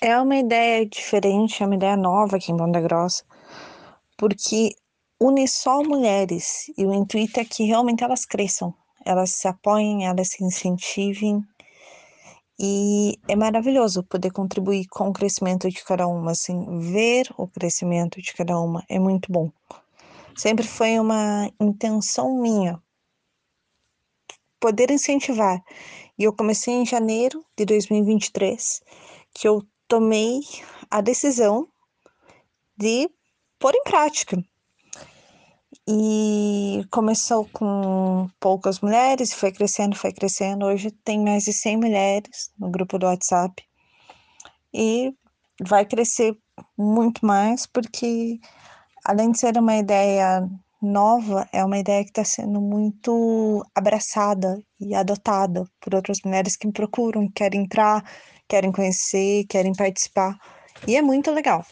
É uma ideia diferente, é uma ideia nova aqui em Ponta Grossa, porque une só mulheres e o intuito é que realmente elas cresçam, elas se apoiem, elas se incentivem e é maravilhoso poder contribuir com o crescimento de cada uma, assim, ver o crescimento de cada uma é muito bom. Sempre foi uma intenção minha poder incentivar. E eu comecei em janeiro de 2023, que eu tomei a decisão de pôr em prática. E começou com poucas mulheres, foi crescendo, foi crescendo. Hoje tem mais de 100 mulheres no grupo do WhatsApp. E vai crescer muito mais, porque além de ser uma ideia nova, é uma ideia que está sendo muito abraçada e adotada por outras mulheres que me procuram, querem entrar, querem conhecer, querem participar. E é muito legal.